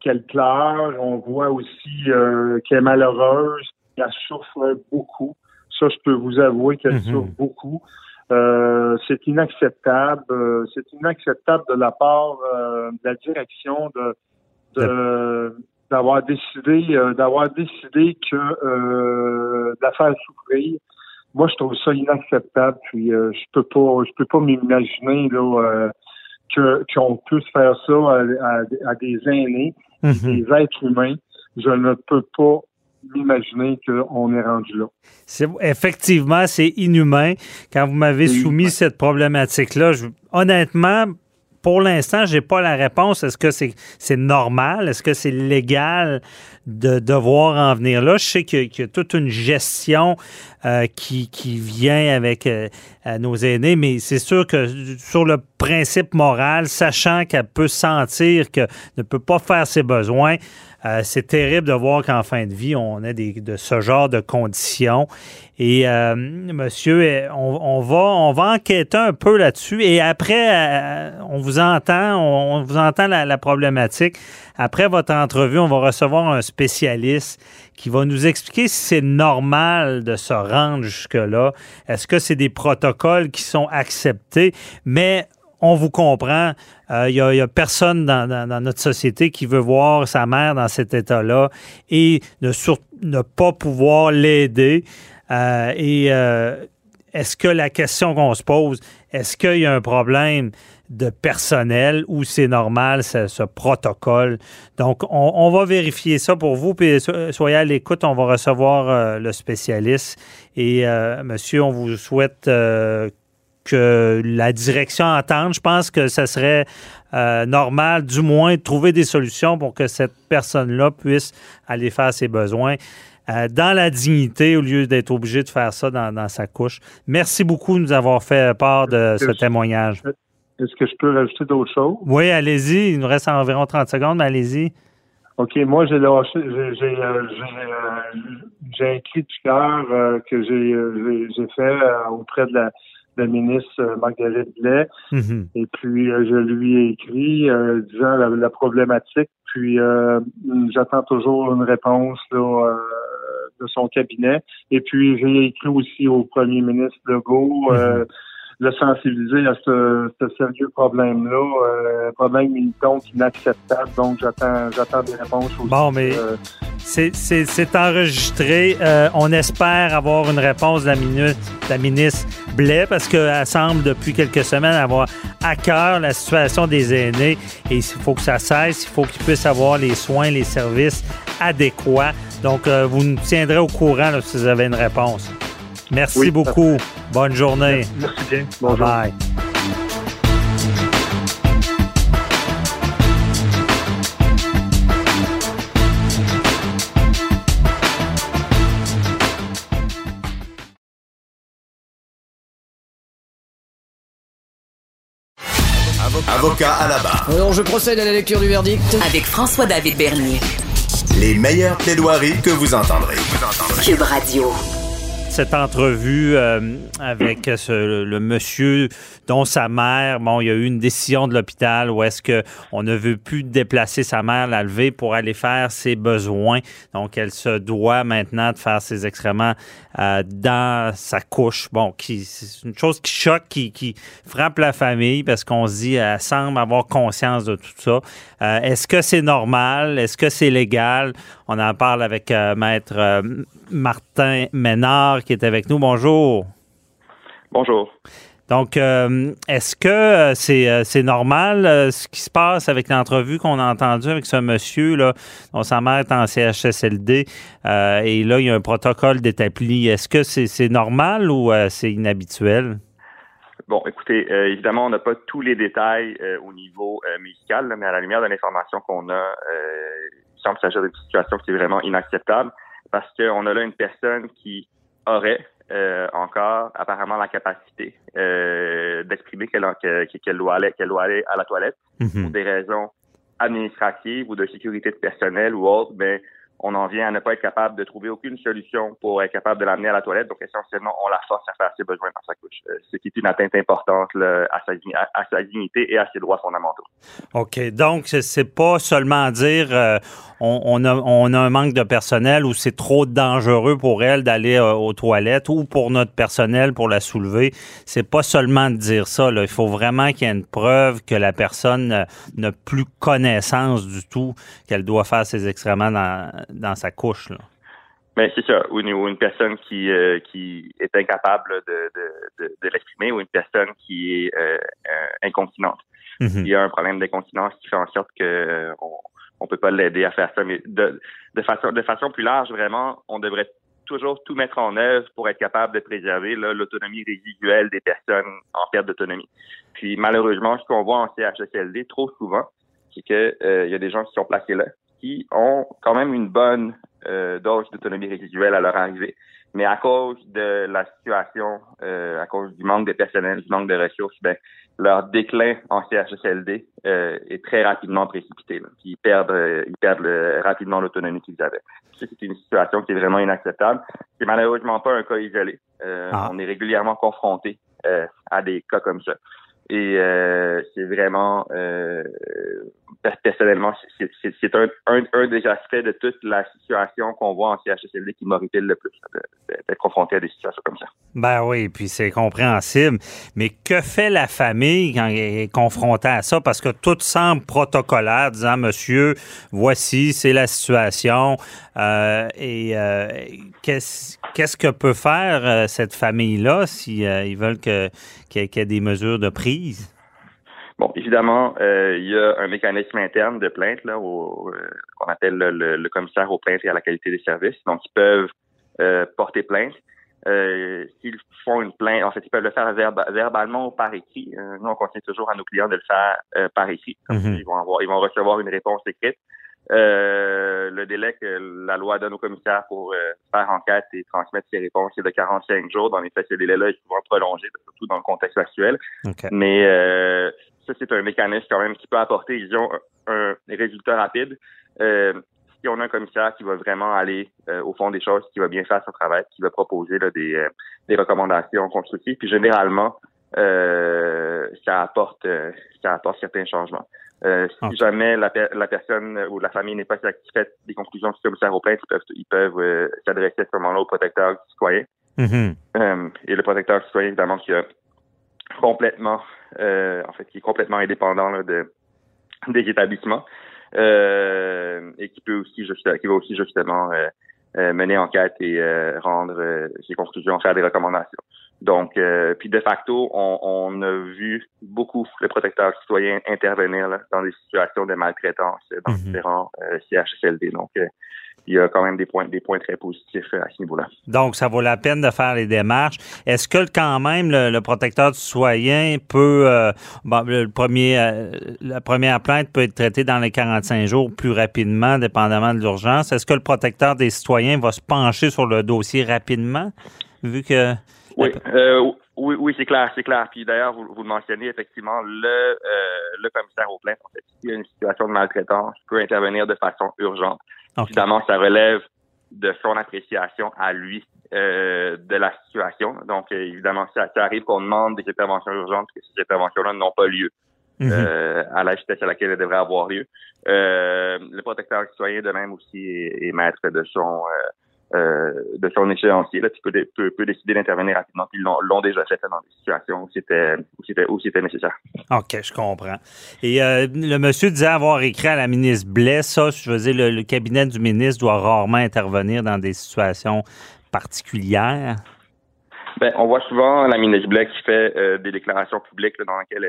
qu'elle pleure. On voit aussi euh, qu'elle est malheureuse. elle souffre beaucoup. Ça, je peux vous avouer qu'elle Mhm. souffre beaucoup. Euh, c'est inacceptable. euh, c'est inacceptable de la part euh, de la direction de de- d'avoir décidé euh, d'avoir décidé que euh, de la faire souffrir. Moi, je trouve ça inacceptable. Puis euh, je peux pas je peux pas m'imaginer là euh, que qu'on puisse faire ça à, à- à des aînés, Mhm. des êtres humains. Je ne peux pas m'imaginer qu'on est rendu là. Effectivement, c'est inhumain. Quand vous m'avez soumis cette problématique-là, je- honnêtement, pour l'instant, j'ai pas la réponse. Est-ce que c'est normal? Est-ce que c'est légal de devoir en venir là? Je sais qu'il y a- toute une gestion euh, qui, qui vient avec euh, nos aînés, mais c'est sûr que sur le principe moral, sachant qu'elle peut sentir qu'elle ne peut pas faire ses besoins, euh, c'est terrible de voir qu'en fin de vie, on a des, de ce genre de conditions. Et euh, monsieur, eh, on, on va, on va enquêter un peu là-dessus. Et après, euh, on vous entend, on, on vous entend la, la problématique. Après votre entrevue, on va recevoir un spécialiste qui va nous expliquer si c'est normal de se rendre jusque-là. Est-ce que c'est des protocoles qui sont acceptés? Mais on vous comprend. Il n'y a, personne dans, notre société qui veut voir sa mère dans cet état-là et ne, pas pouvoir l'aider. Euh, et euh, est-ce que la question qu'on se pose, est-ce qu'il y a un problème de personnel ou c'est normal ce, protocole? Donc, on, va vérifier ça pour vous. Puis so- soyez à l'écoute, on va recevoir euh, le spécialiste. Et euh, monsieur, on vous souhaite euh, que la direction entende. Je pense que ça serait euh, normal, du moins, de trouver des solutions pour que cette personne-là puisse aller faire ses besoins euh, dans la dignité au lieu d'être obligé de faire ça dans, dans sa couche. Merci beaucoup de nous avoir fait part de ce témoignage. Est-ce que je peux rajouter d'autres choses? Oui, allez-y. Il nous reste environ 30 secondes, mais allez-y. OK, moi j'ai lâché, j'ai j'ai euh, du cœur euh, que j'ai fait euh, auprès de la, la ministre euh, Marguerite Blais. Mhm. Et puis euh, je lui ai écrit euh, disant la, la problématique. Puis euh, j'attends toujours une réponse là, euh, de son cabinet. Et puis j'ai écrit aussi au premier ministre Legault. euh, le sensibiliser à ce, ce sérieux problème-là, euh, problème donc inacceptable. Donc j'attends j'attends des réponses aussi. Bon, mais euh, c'est- enregistré. Euh, on espère avoir une réponse de la, minute, de la ministre Blais parce qu'elle semble depuis quelques semaines avoir à cœur la situation des aînés et il faut que ça cesse. Il faut qu'ils puissent avoir les soins, les services adéquats. Donc, euh, vous nous tiendrez au courant là, si vous avez une réponse. Merci Oui, beaucoup. Bonne journée. merci bien. Bye Bonjour. bye. Avocat à la barre. Alors je procède à la lecture du verdict. Avec François-David Bernier. Les meilleures plaidoiries que vous entendrez. Cube Radio. Cette entrevue euh, avec le monsieur dont sa mère, bon, il y a eu une décision de l'hôpital où est-ce que on ne veut plus déplacer sa mère, la lever pour aller faire ses besoins. Donc, elle se doit maintenant de faire ses excréments euh, dans sa couche. Bon, c'est une chose qui choque, qui, qui frappe la famille parce qu'on se dit, elle semble avoir conscience de tout ça. Euh, est-ce que c'est normal? Est-ce que c'est légal? On en parle avec euh, Maître euh, Martin Ménard qui est avec nous. Bonjour. Bonjour. Donc, est-ce que c'est normal ce qui se passe avec l'entrevue qu'on a entendue avec ce monsieur là, dont sa mère est en CHSLD et là il y a un protocole d'établi. Est-ce que c'est normal ou c'est inhabituel? Bon, écoutez, euh, évidemment, on n'a pas tous les détails euh, au niveau euh, médical, là, mais à la lumière de l'information qu'on a, euh, il semble s'agir d'une situation qui est vraiment inacceptable parce qu'on a là une personne qui aurait euh, encore apparemment la capacité euh, d'exprimer qu'elle que- qu'elle doit aller qu'elle doit aller à la toilette pour Mhm. des raisons administratives ou de sécurité de personnel ou autres, mais on en vient à ne pas être capable de trouver aucune solution pour être capable de l'amener à la toilette. Donc, essentiellement, on la force à faire ses besoins dans sa couche, euh, ce qui est une atteinte importante à, sa, dignité et à ses droits fondamentaux. OK. Donc, c'est pas seulement dire euh, on, a, on, a, un manque de personnel ou c'est trop dangereux pour elle d'aller euh, aux toilettes ou pour notre personnel pour la soulever. C'est pas seulement de dire ça. Là. Il faut vraiment qu'il y ait une preuve que la personne n'a plus connaissance du tout qu'elle doit faire ses excréments dans, dans sa couche. Là. Mais c'est ça, ou une, personne qui, euh, qui est incapable de, de, de, l'exprimer ou une personne qui est euh, euh, incontinente. Mm-hmm. Il y a un problème d'incontinence qui fait en sorte que on, on peut pas l'aider à faire ça. Mais de, de façon de façon plus large, vraiment, on devrait toujours tout mettre en œuvre pour être capable de préserver l'autonomie résiduelle des personnes en perte d'autonomie. Puis malheureusement, ce qu'on voit en CHSLD trop souvent, c'est que il y a des gens qui sont placés là, qui ont quand même une bonne euh, dose d'autonomie résiduelle à leur arrivée. Mais à cause de la situation, euh, à cause du manque de personnel, du manque de ressources, ben, leur déclin en CHSLD euh, est très rapidement précipité. Ils perdent, euh, ils perdent rapidement l'autonomie qu'ils avaient. C'est une situation qui est vraiment inacceptable. C'est malheureusement pas un cas isolé. Ah. On est régulièrement confronté à des cas comme ça. Et c'est vraiment personnellement, c'est un, des aspects de toute la situation qu'on voit en CHSLD qui m'horripile le plus, d'être confronté à des situations comme ça. Ben oui, puis c'est compréhensible. Mais que fait la famille quand elle est confrontée à ça? Parce que tout semble protocolaire, disant, monsieur, voici, c'est la situation. Euh, et euh, qu'est-ce que peut faire euh, cette famille-là s'ils ils veulent qu'il y ait des mesures de prise? Bon, évidemment, euh, il y a un mécanisme interne de plainte là, au, euh, qu'on appelle le, commissaire aux plaintes et à la qualité des services. Donc, ils peuvent euh, porter plainte. s'ils font une plainte, en fait, ils peuvent le faire verbalement ou par écrit. nous, on conseille toujours à nos clients de le faire par écrit. Mm-hmm. ils vont avoir, ils vont recevoir une réponse écrite. le délai que la loi donne aux commissaires pour faire enquête et transmettre ces réponses est de 45 jours. Dans les faits, ce délai-là est souvent prolongé, surtout dans le contexte actuel. Mais ça, c'est un mécanisme quand même qui peut apporter, disons, un, résultat rapide. Euh, si on a un commissaire qui va vraiment aller euh, au fond des choses, qui va bien faire son travail, qui va proposer des, euh, des recommandations constructives, puis généralement, ça apporte ça apporte certains changements. Si jamais la, la, personne ou la famille n'est pas satisfaite des conclusions du commissaire au plaintes, ils peuvent, ils peuvent s'adresser à ce moment-là au protecteur citoyen. Mm-hmm. et le protecteur citoyen, évidemment, qui a complètement, euh, en fait, qui est complètement indépendant de, des établissements euh, et qui peut aussi qui va aussi justement euh, euh mener enquête et euh, rendre ses conclusions, faire des recommandations. Donc, puis de facto, on, on, a vu beaucoup le protecteur citoyen intervenir là, dans des situations de maltraitance dans mm-hmm. différents CHSLD. Donc, il y a quand même des points, des points très positifs euh, à ce niveau-là. Donc, ça vaut la peine de faire les démarches. Est-ce que quand même le, protecteur du citoyen peut, euh, le premier, euh, la première plainte peut être traitée dans les 45 jours plus rapidement, dépendamment de l'urgence? Est-ce que le protecteur des citoyens va se pencher sur le dossier rapidement, vu que... Oui, oui, oui, c'est clair, c'est clair. Puis d'ailleurs, vous, vous le mentionnez, effectivement, le, le commissaire aux plaintes, en fait, s'il y a une situation de maltraitance, peut intervenir de façon urgente. Évidemment, ça relève de son appréciation à lui euh, de la situation. Donc, euh, évidemment, ça, ça arrive qu'on demande des interventions urgentes, que ces interventions-là n'ont pas lieu mhm. euh, à la vitesse à laquelle elles devraient avoir lieu. le protecteur citoyen, de même aussi, est maître de son euh, de son échéancier. Là, tu peux, peux, décider d'intervenir rapidement. Puis ils l'ont déjà fait dans des situations où c'était où c'était nécessaire. OK, je comprends. Et euh, le monsieur disait avoir écrit à la ministre Blais, ça, je veux dire, le, cabinet du ministre doit rarement intervenir dans des situations particulières. Ben, on voit souvent la ministre Blais qui fait euh, des déclarations publiques dans lesquelles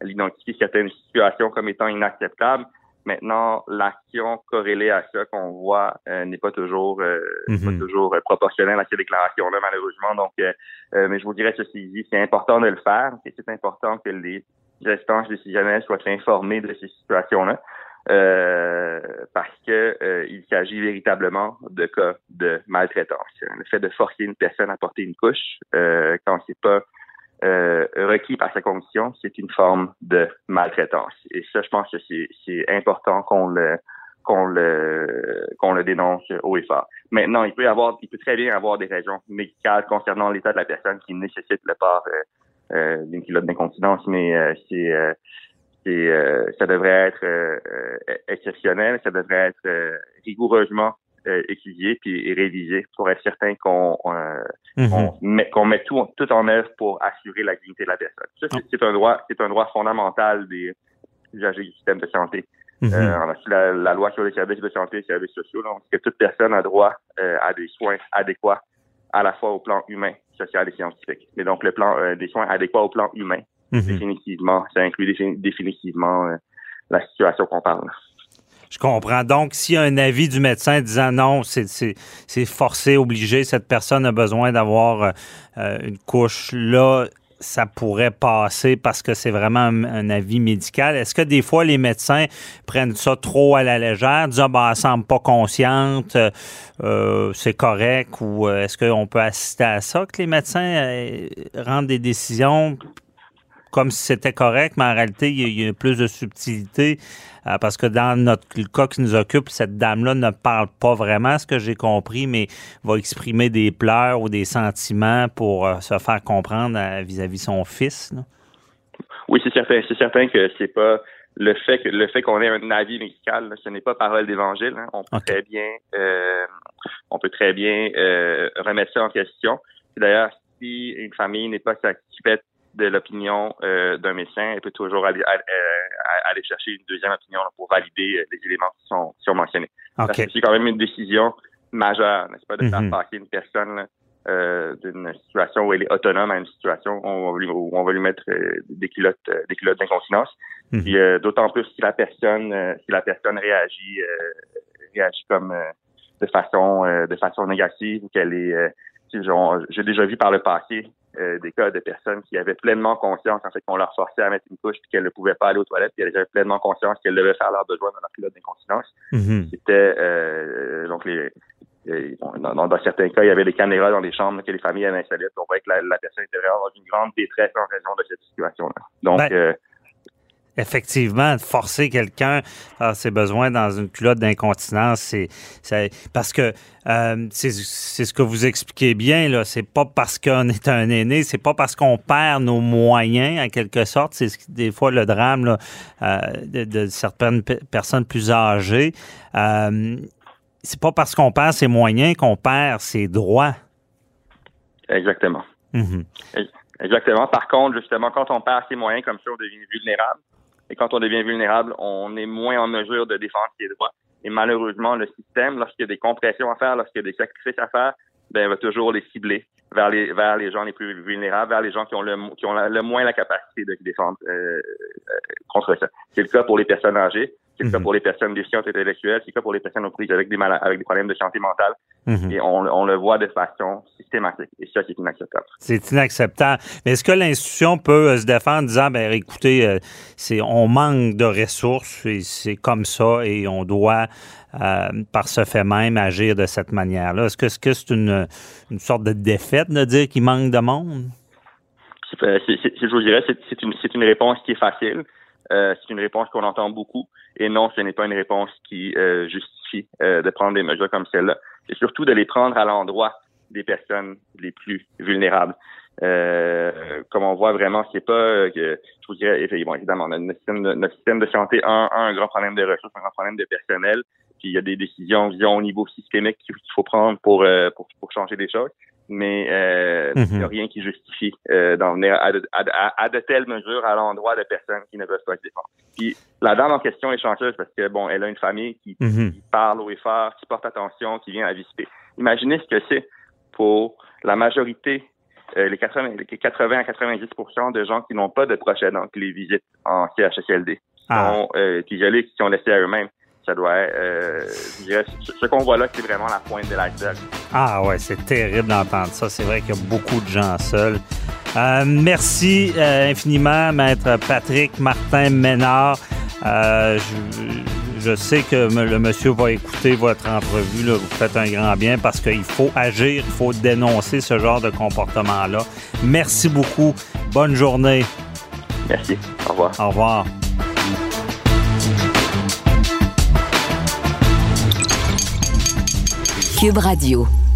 elle identifie certaines situations comme étant inacceptables. Maintenant, l'action corrélée à ça qu'on voit euh, n'est pas toujours euh, mhm. toujours euh, proportionnelle à ces déclarations-là, malheureusement. Donc, mais je vous dirais ceci dit, c'est important de le faire, c'est important que les instances décisionnelles soient informées de ces situations-là. parce que il s'agit véritablement de cas de maltraitance. Le fait de forcer une personne à porter une couche quand c'est pas euh, requis par sa condition, c'est une forme de maltraitance. Et ça, je pense que c'est important qu'on le qu'on le qu'on le dénonce haut et fort. Maintenant, il peut avoir, il peut très bien avoir des raisons médicales concernant l'état de la personne qui nécessite le port euh, euh d'une culotte d'incontinence, mais euh, c'est c'est ça devrait être exceptionnel, ça devrait être rigoureusement étudié puis révisé pour être certain qu'on mm-hmm. met qu'on met tout tout en œuvre pour assurer la dignité de la personne. c'est un droit c'est un droit fondamental des usagers du système de santé. Mhm. Euh, la, loi sur les services de santé et les services sociaux, donc que toute personne a droit euh, à des soins adéquats à la fois au plan humain, social et scientifique. Mais donc le plan euh, des soins adéquats au plan humain, mhm. définitivement, ça inclut définitivement la situation qu'on parle. Je comprends. Donc, s'il y a un avis du médecin disant non, c'est forcé, obligé, cette personne a besoin d'avoir une couche là, ça pourrait passer parce que c'est vraiment un, avis médical. Est-ce que des fois les médecins prennent ça trop à la légère, disent ah ben elle semble pas consciente, euh, c'est correct ou euh, est-ce qu'on peut assister à ça que les médecins euh, rendent des décisions comme si c'était correct, mais en réalité, il y, a, plus de subtilité euh, parce que dans notre le cas qui nous occupe, cette dame-là ne parle pas vraiment, ce que j'ai compris, mais va exprimer des pleurs ou des sentiments pour euh, se faire comprendre euh, vis-à-vis son fils. Oui, c'est certain. C'est certain que c'est pas le fait que le fait qu'on ait un avis médical, ce n'est pas parole d'évangile. Hein. On peut très bien, on peut très bien remettre ça en question. D'ailleurs, si une famille n'est pas satisfaite de l'opinion euh, d'un médecin, elle peut toujours aller, euh, aller chercher une deuxième opinion pour valider euh, les éléments qui sont, qui sont mentionnés. C'est quand même une décision majeure, n'est-ce pas, de faire mhm. passer une personne d'une situation où elle est autonome à une situation où on va lui, où on va lui mettre des culottes des culottes d'incontinence. Mhm. d'autant plus si la personne si la personne réagit réagit comme de façon de façon négative ou qu'elle est j'ai déjà vu par le passé euh, des cas de personnes qui avaient pleinement conscience en fait qu'on leur forçait à mettre une couche puis qu'elles ne pouvaient pas aller aux toilettes puis elles avaient pleinement conscience qu'elles devaient faire leurs besoins dans leur culotte d'incontinence. Mm-hmm. C'était euh, donc les euh, dans, certains cas, il y avait des caméras dans des chambres que les familles avaient installées. On voyait que la, personne était vraiment dans une grande détresse en raison de cette situation-là. Donc, ben, effectivement, forcer quelqu'un à ses besoins dans une culotte d'incontinence, c'est parce que euh, c'est ce que vous expliquez bien là. C'est pas parce qu'on est un aîné, c'est pas parce qu'on perd nos moyens en quelque sorte. C'est des fois le drame là, euh, de, certaines personnes plus âgées. Euh, c'est pas parce qu'on perd ses moyens qu'on perd ses droits. Exactement. Mm-hmm. Exactement. Par contre, justement, quand on perd ses moyens comme ça, on devient vulnérable. Et quand on devient vulnérable, on est moins en mesure de défendre ses droits. Et malheureusement, le système, lorsqu'il y a des compressions à faire, lorsqu'il y a des sacrifices à faire, ben, va toujours les cibler vers les vers les gens les plus vulnérables, vers les gens qui ont le qui ont le moins la capacité de se défendre euh, euh, contre ça. C'est le cas pour les personnes âgées, c'est le cas mhm. pour les personnes déficientes intellectuelles, c'est le cas pour les personnes aux prises avec des malades, avec des problèmes de santé mentale. Mhm. Et on, on, le voit de façon systématique. Et ça, c'est inacceptable. C'est inacceptable. Mais est-ce que l'institution peut euh, se défendre en disant, ben écoutez, euh, c'est on manque de ressources et c'est comme ça et on doit, euh, par ce fait même, agir de cette manière-là? Est-ce que c'est -ce une, une sorte de défaite de dire qu'il manque de monde? je vous dirais, c'est une, une réponse qui est facile. Euh, c'est une réponse qu'on entend beaucoup. Et non, ce n'est pas une réponse qui euh, justifie euh, de prendre des mesures comme celle-là. Et surtout de les prendre à l'endroit des personnes les plus vulnérables. comme on voit vraiment, c'est pas que je vous dirais évidemment notre système, de, notre système de santé a un, grand problème de ressources, un grand problème de personnel. Puis il y a des décisions, disons, au niveau systémique qu'il faut prendre pour, pour, pour changer des choses mais euh, il n'y a mhm. rien qui justifie euh, d'en venir à de, à, de, telles mesures à l'endroit de personnes qui ne peuvent pas se défendre. Puis la dame en question est chanceuse parce que bon, elle a une famille qui, mhm. parle au effort, qui porte attention, qui vient à visiter. Imaginez ce que c'est pour la majorité, euh, les, 80, les 80 à 90% de gens qui n'ont pas de proches donc qui les visitent en CHSLD, qui ah. sont euh, isolés, qui sont laissés à eux-mêmes ça doit euh, ce qu'on voit là, c'est vraiment la pointe de l'iceberg. Ah ouais, c'est terrible d'entendre ça. C'est vrai qu'il y a beaucoup de gens seuls. Euh, merci euh, infiniment, maître Patrick Martin Ménard. je, sais que le monsieur va écouter votre entrevue. Là. Vous faites un grand bien parce qu'il faut agir, il faut dénoncer ce genre de comportement-là. Merci beaucoup. Bonne journée. Merci. Au revoir. Au revoir. Cube Radio.